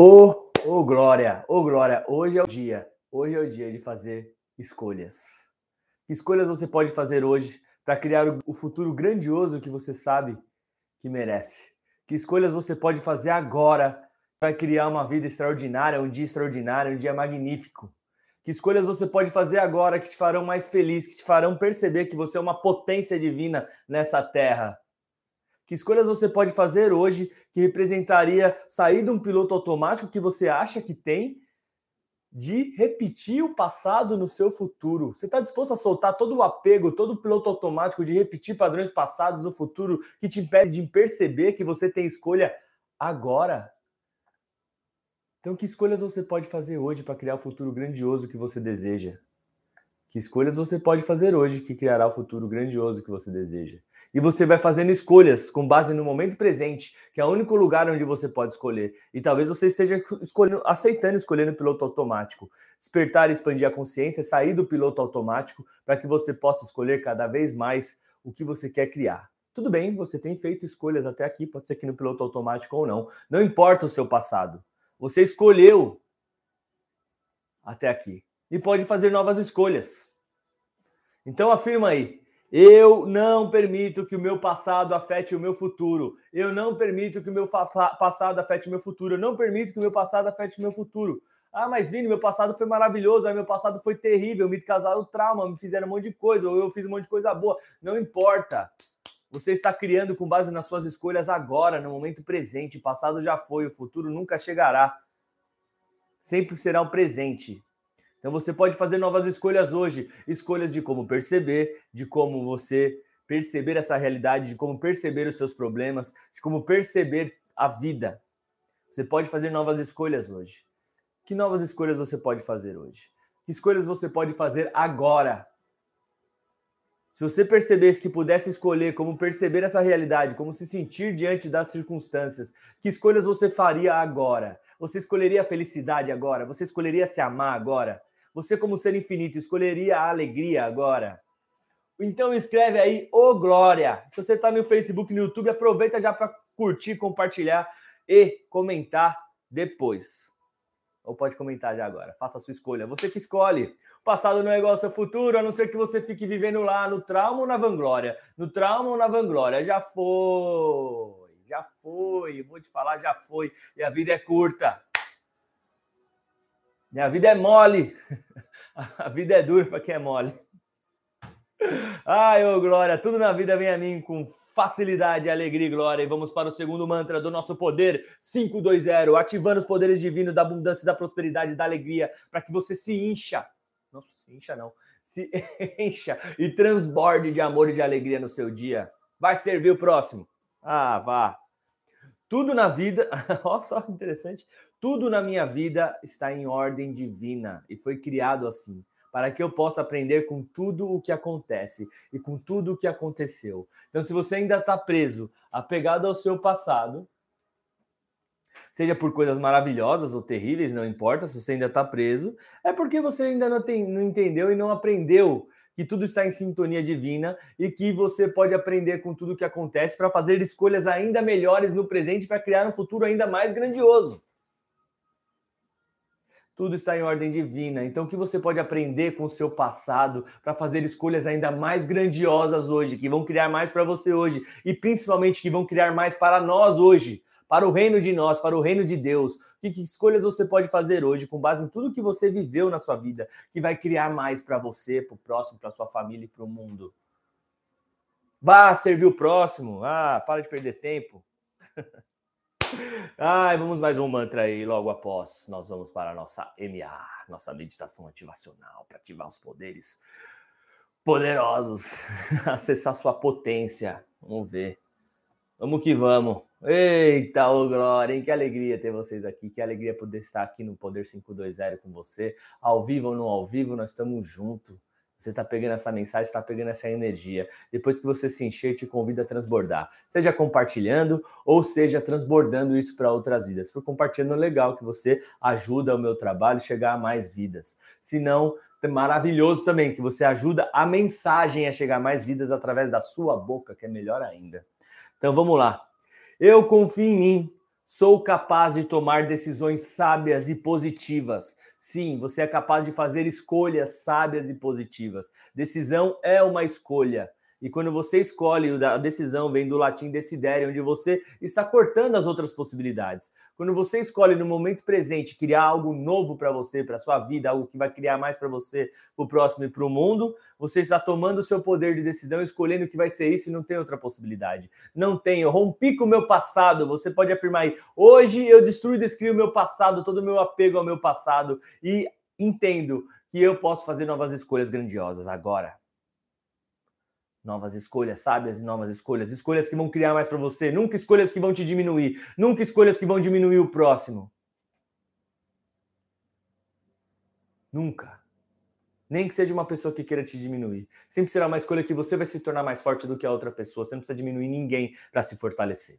Ô, ô Glória, ô Glória, hoje é o dia, hoje é o dia de fazer escolhas. Que escolhas você pode fazer hoje para criar o futuro grandioso que você sabe que merece? Que escolhas você pode fazer agora para criar uma vida extraordinária, um dia extraordinário, um dia magnífico? Que escolhas você pode fazer agora que te farão mais feliz, que te farão perceber que você é uma potência divina nessa terra? Que escolhas você pode fazer hoje que representaria sair de um piloto automático que você acha que tem de repetir o passado no seu futuro? Você está disposto a soltar todo o apego, todo o piloto automático de repetir padrões passados no futuro que te impede de perceber que você tem escolha agora? Então, que escolhas você pode fazer hoje para criar o futuro grandioso que você deseja? Que escolhas você pode fazer hoje que criará o futuro grandioso que você deseja? E você vai fazendo escolhas com base no momento presente, que é o único lugar onde você pode escolher. E talvez você esteja escolhendo, aceitando escolher no piloto automático. Despertar e expandir a consciência, sair do piloto automático para que você possa escolher cada vez mais o que você quer criar. Tudo bem, você tem feito escolhas até aqui, pode ser aqui no piloto automático ou não. Não importa o seu passado. Você escolheu até aqui e pode fazer novas escolhas. Então afirma aí: eu não permito que o meu passado afete o meu futuro. Eu não permito que o meu passado afete o meu futuro. Eu não permito que o meu passado afete o meu futuro. Ah, mas Vini, meu passado foi maravilhoso, aí meu passado foi terrível, me casaram trauma, me fizeram um monte de coisa, ou eu fiz um monte de coisa boa. Não importa. Você está criando com base nas suas escolhas agora, no momento presente. O passado já foi, o futuro nunca chegará. Sempre será um presente. Então você pode fazer novas escolhas hoje, escolhas de como perceber, de como você perceber essa realidade, de como perceber os seus problemas, de como perceber a vida. Você pode fazer novas escolhas hoje. Que novas escolhas você pode fazer hoje? Que escolhas você pode fazer agora? Se você percebesse que pudesse escolher como perceber essa realidade, como se sentir diante das circunstâncias, que escolhas você faria agora? Você escolheria a felicidade agora? Você escolheria se amar agora? Você, como ser infinito, escolheria a alegria agora? Então escreve aí, ô oh, Glória! Se você está no Facebook, no YouTube, aproveita já para curtir, compartilhar e comentar depois. Ou pode comentar já agora. Faça a sua escolha. Você que escolhe. O passado não é igual ao seu futuro, a não ser que você fique vivendo lá no trauma ou na vanglória. No trauma ou na vanglória. Já foi. Já foi. Vou te falar, já foi. E a vida é curta. Minha vida é mole. A vida é dura para quem é mole. Ai, ô glória, tudo na vida vem a mim com facilidade, alegria e glória. E vamos para o segundo mantra do nosso poder 520, ativando os poderes divinos da abundância, da prosperidade, da alegria, para que você se incha. Não se incha, não. Se encha e transborde de amor e de alegria no seu dia. Vai servir o próximo. Ah, vá. Tudo na vida, olha só que interessante, tudo na minha vida está em ordem divina e foi criado assim, para que eu possa aprender com tudo o que acontece e com tudo o que aconteceu. Então, se você ainda está preso, apegado ao seu passado, seja por coisas maravilhosas ou terríveis, não importa, se você ainda está preso, é porque você ainda não, tem, não entendeu e não aprendeu que tudo está em sintonia divina e que você pode aprender com tudo o que acontece para fazer escolhas ainda melhores no presente para criar um futuro ainda mais grandioso. Tudo está em ordem divina. Então, o que você pode aprender com o seu passado para fazer escolhas ainda mais grandiosas hoje, que vão criar mais para você hoje e principalmente que vão criar mais para nós hoje? Para o reino de nós, para o reino de Deus. Que, que escolhas você pode fazer hoje com base em tudo que você viveu na sua vida, que vai criar mais para você, para o próximo, para sua família e para o mundo. Vá servir o próximo. Ah, para de perder tempo. Ai, vamos mais um mantra aí logo após. Nós vamos para a nossa MA, nossa meditação ativacional, para ativar os poderes poderosos, acessar sua potência. Vamos ver. Vamos que vamos. Eita, ô Glória, hein? Que alegria ter vocês aqui, que alegria poder estar aqui no Poder 520 com você, ao vivo ou não ao vivo, nós estamos juntos. Você está pegando essa mensagem, está pegando essa energia. Depois que você se encher, te convido a transbordar. Seja compartilhando ou seja transbordando isso para outras vidas. Se for compartilhando, legal que você ajuda o meu trabalho a chegar a mais vidas. Se não, é maravilhoso também que você ajuda a mensagem a chegar a mais vidas através da sua boca, que é melhor ainda. Então vamos lá. Eu confio em mim. Sou capaz de tomar decisões sábias e positivas. Sim, você é capaz de fazer escolhas sábias e positivas. Decisão é uma escolha. E quando você escolhe, a decisão vem do latim decidere, onde você está cortando as outras possibilidades. Quando você escolhe no momento presente criar algo novo para você, para sua vida, algo que vai criar mais para você, para o próximo e para o mundo, você está tomando o seu poder de decisão, escolhendo o que vai ser isso e não tem outra possibilidade. Não tem. Eu rompi com o meu passado. Você pode afirmar aí: hoje eu destruo e descrio o meu passado, todo o meu apego ao meu passado e entendo que eu posso fazer novas escolhas grandiosas agora novas escolhas, sábias e novas escolhas, escolhas que vão criar mais para você, nunca escolhas que vão te diminuir, nunca escolhas que vão diminuir o próximo. Nunca. Nem que seja uma pessoa que queira te diminuir. Sempre será uma escolha que você vai se tornar mais forte do que a outra pessoa. Você não precisa diminuir ninguém para se fortalecer.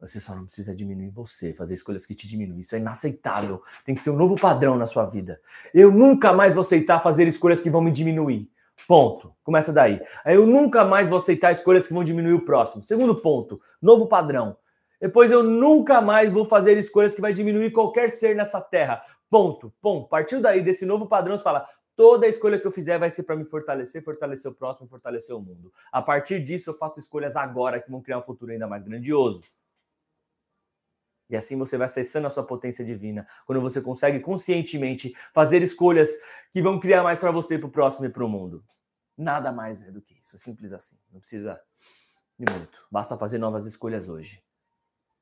Você só não precisa diminuir você, fazer escolhas que te diminuem. Isso é inaceitável. Tem que ser um novo padrão na sua vida. Eu nunca mais vou aceitar fazer escolhas que vão me diminuir. Ponto. Começa daí. Aí eu nunca mais vou aceitar escolhas que vão diminuir o próximo. Segundo ponto, novo padrão. Depois eu nunca mais vou fazer escolhas que vai diminuir qualquer ser nessa terra. Ponto. Ponto. Partiu daí desse novo padrão, você fala: toda escolha que eu fizer vai ser para me fortalecer, fortalecer o próximo, fortalecer o mundo. A partir disso, eu faço escolhas agora que vão criar um futuro ainda mais grandioso. E assim você vai acessando a sua potência divina. Quando você consegue conscientemente fazer escolhas que vão criar mais para você, para o próximo e para o mundo. Nada mais é do que isso. Simples assim. Não precisa de muito. Basta fazer novas escolhas hoje.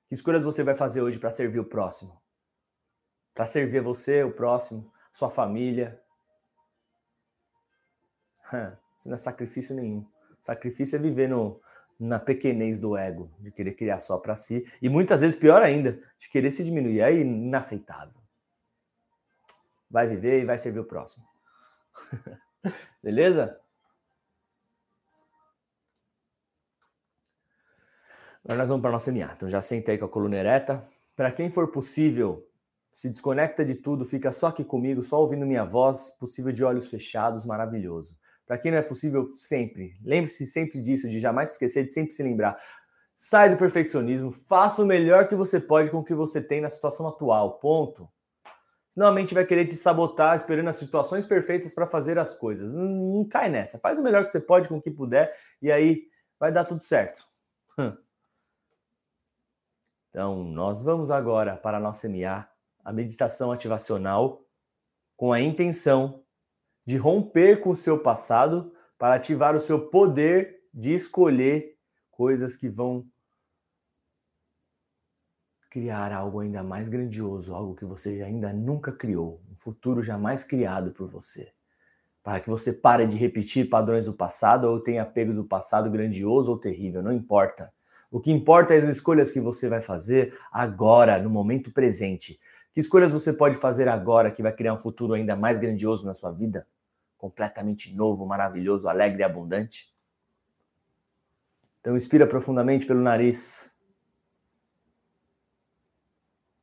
Que escolhas você vai fazer hoje para servir o próximo? Para servir você, o próximo, sua família? Isso não é sacrifício nenhum. Sacrifício é viver no, na pequenez do ego, de querer criar só para si, e muitas vezes pior ainda, de querer se diminuir. É inaceitável. Vai viver e vai servir o próximo. Beleza? Agora nós vamos para a nossa MA. Então já sentei com a coluna ereta. Para quem for possível, se desconecta de tudo, fica só aqui comigo, só ouvindo minha voz, possível de olhos fechados, maravilhoso. Para quem não é possível, sempre. Lembre-se sempre disso, de jamais esquecer, de sempre se lembrar. Sai do perfeccionismo, faça o melhor que você pode com o que você tem na situação atual. Ponto. Senão a mente vai querer te sabotar, esperando as situações perfeitas para fazer as coisas. Não, não, cai nessa. Faz o melhor que você pode com o que puder e aí vai dar tudo certo. Então, nós vamos agora para a nossa MA, a meditação ativacional, com a intenção de romper com o seu passado para ativar o seu poder de escolher coisas que vão criar algo ainda mais grandioso, algo que você ainda nunca criou, um futuro jamais criado por você. Para que você pare de repetir padrões do passado ou tenha apegos do passado grandioso ou terrível, não importa. O que importa é as escolhas que você vai fazer agora, no momento presente. Que escolhas você pode fazer agora que vai criar um futuro ainda mais grandioso na sua vida? Completamente novo, maravilhoso, alegre e abundante. Então, inspira profundamente pelo nariz.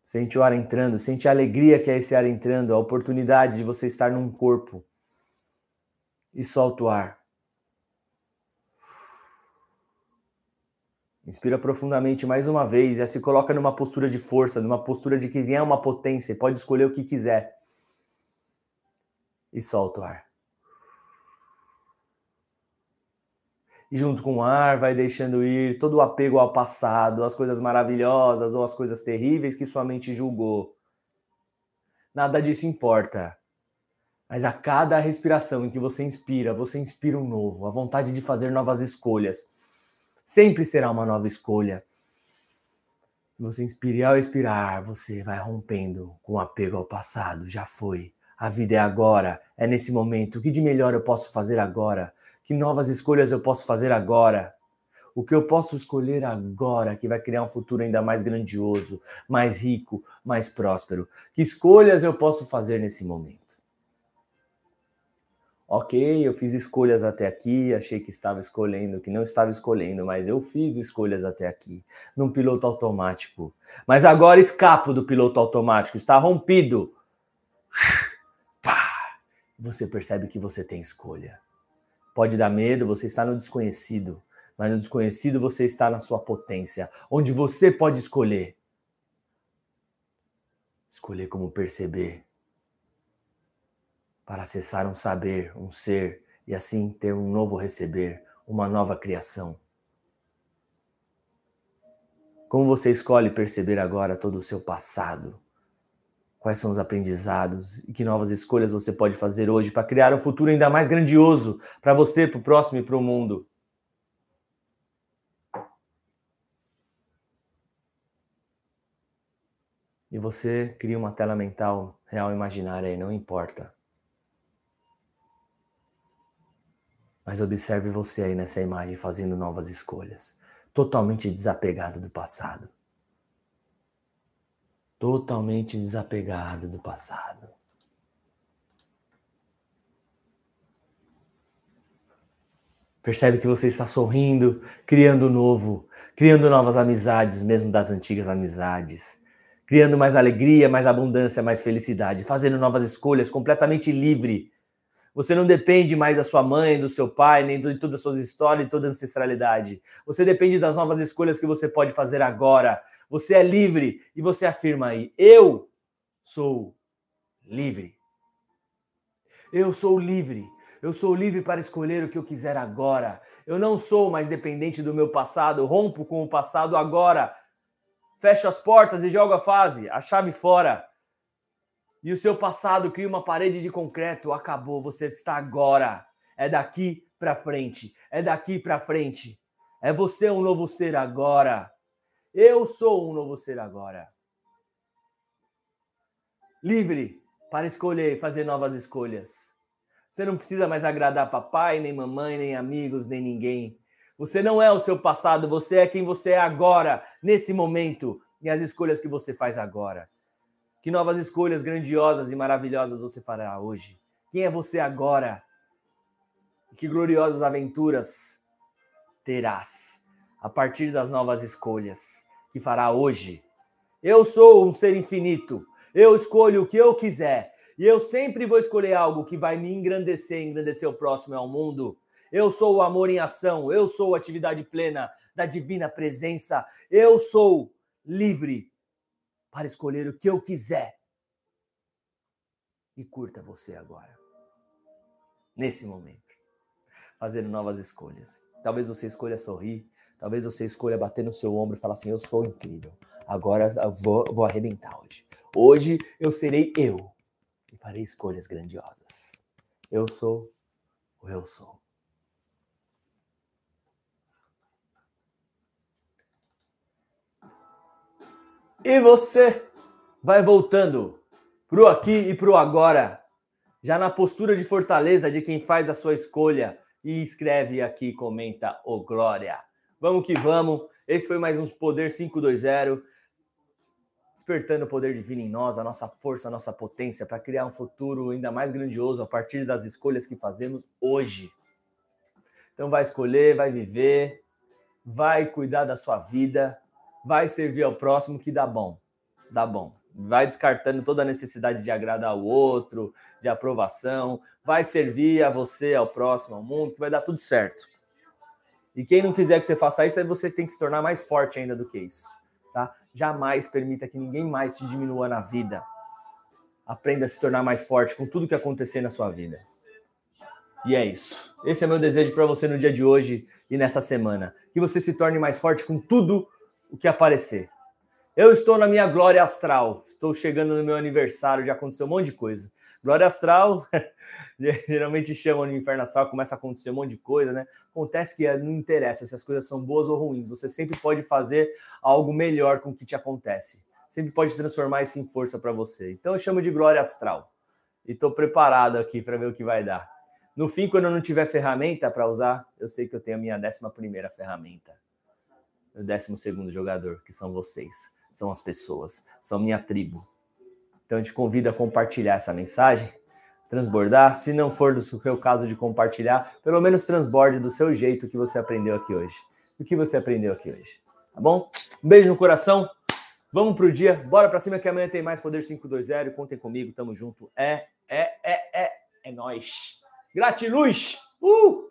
Sente o ar entrando, sente a alegria que é esse ar entrando, a oportunidade de você estar num corpo. E solta o ar. Inspira profundamente mais uma vez, já se coloca numa postura de força, numa postura de que vier uma potência, pode escolher o que quiser. E solta o ar. Junto com o ar vai deixando ir todo o apego ao passado, as coisas maravilhosas ou as coisas terríveis que sua mente julgou. Nada disso importa. Mas a cada respiração em que você inspira, você inspira um novo, a vontade de fazer novas escolhas. Sempre será uma nova escolha. Você inspira e ao expirar, você vai rompendo com o apego ao passado. Já foi. A vida é agora, é nesse momento. O que de melhor eu posso fazer agora? Que novas escolhas eu posso fazer agora? O que eu posso escolher agora que vai criar um futuro ainda mais grandioso, mais rico, mais próspero? Que escolhas eu posso fazer nesse momento? Ok, eu fiz escolhas até aqui, achei que estava escolhendo, que não estava escolhendo, mas eu fiz escolhas até aqui, num piloto automático. Mas agora escapo do piloto automático, está rompido. Você percebe que você tem escolha. Pode dar medo, você está no desconhecido, mas no desconhecido você está na sua potência, onde você pode escolher. Escolher como perceber. Para acessar um saber, um ser e assim ter um novo receber, uma nova criação. Como você escolhe perceber agora todo o seu passado? Quais são os aprendizados e que novas escolhas você pode fazer hoje para criar um futuro ainda mais grandioso para você, para o próximo e para o mundo? E você cria uma tela mental real imaginária e não importa. Mas observe você aí nessa imagem fazendo novas escolhas, totalmente desapegado do passado. Totalmente desapegado do passado. Percebe que você está sorrindo, criando novo, criando novas amizades, mesmo das antigas amizades criando mais alegria, mais abundância, mais felicidade, fazendo novas escolhas, completamente livre. Você não depende mais da sua mãe, do seu pai, nem de todas as suas histórias, de toda a ancestralidade. Você depende das novas escolhas que você pode fazer agora. Você é livre e você afirma aí: eu sou livre. Eu sou livre. Eu sou livre para escolher o que eu quiser agora. Eu não sou mais dependente do meu passado. rompo com o passado agora fecha as portas e joga a fase, a chave fora. E o seu passado cria uma parede de concreto, acabou, você está agora. É daqui para frente, é daqui para frente. É você um novo ser agora. Eu sou um novo ser agora. Livre para escolher e fazer novas escolhas. Você não precisa mais agradar papai, nem mamãe, nem amigos, nem ninguém. Você não é o seu passado, você é quem você é agora, nesse momento, e as escolhas que você faz agora. Que novas escolhas grandiosas e maravilhosas você fará hoje? Quem é você agora? Que gloriosas aventuras terás a partir das novas escolhas que fará hoje? Eu sou um ser infinito. Eu escolho o que eu quiser. E eu sempre vou escolher algo que vai me engrandecer, engrandecer o próximo ao mundo. Eu sou o amor em ação, eu sou a atividade plena da divina presença, eu sou livre para escolher o que eu quiser. E curta você agora, nesse momento, fazendo novas escolhas. Talvez você escolha sorrir, talvez você escolha bater no seu ombro e falar assim: Eu sou incrível, agora eu vou, vou arrebentar hoje. Hoje eu serei eu e farei escolhas grandiosas. Eu sou o eu sou. E você vai voltando pro aqui e pro agora, já na postura de fortaleza de quem faz a sua escolha e escreve aqui, comenta o oh, glória. Vamos que vamos. Esse foi mais um Poder 520, despertando o poder divino em nós, a nossa força, a nossa potência para criar um futuro ainda mais grandioso a partir das escolhas que fazemos hoje. Então vai escolher, vai viver, vai cuidar da sua vida, vai servir ao próximo que dá bom. Dá bom. Vai descartando toda a necessidade de agradar o outro, de aprovação. Vai servir a você, ao próximo, ao mundo, que vai dar tudo certo. E quem não quiser que você faça isso, aí você tem que se tornar mais forte ainda do que isso. Tá? Jamais permita que ninguém mais te diminua na vida. Aprenda a se tornar mais forte com tudo que acontecer na sua vida. E é isso. Esse é meu desejo para você no dia de hoje e nessa semana. Que você se torne mais forte com tudo o que aparecer. Eu estou na minha glória astral, estou chegando no meu aniversário, já aconteceu um monte de coisa. Glória astral, geralmente chamam de inferno astral, começa a acontecer um monte de coisa, né? Acontece que não interessa se as coisas são boas ou ruins, você sempre pode fazer algo melhor com o que te acontece. Sempre pode transformar isso em força para você. Então eu chamo de glória astral. E estou preparado aqui para ver o que vai dar. No fim, quando eu não tiver ferramenta para usar, eu sei que eu tenho a minha décima primeira ferramenta o décimo segundo jogador, que são vocês, são as pessoas, são minha tribo. Então eu te convido a compartilhar essa mensagem, transbordar. Se não for do seu caso de compartilhar, pelo menos transborde do seu jeito que você aprendeu aqui hoje. O que você aprendeu aqui hoje. Tá bom? Um beijo no coração. Vamos pro dia. Bora pra cima que amanhã tem mais Poder 520. Contem comigo, tamo junto. É, é, é, é. É nóis. Gratiluz! Uh!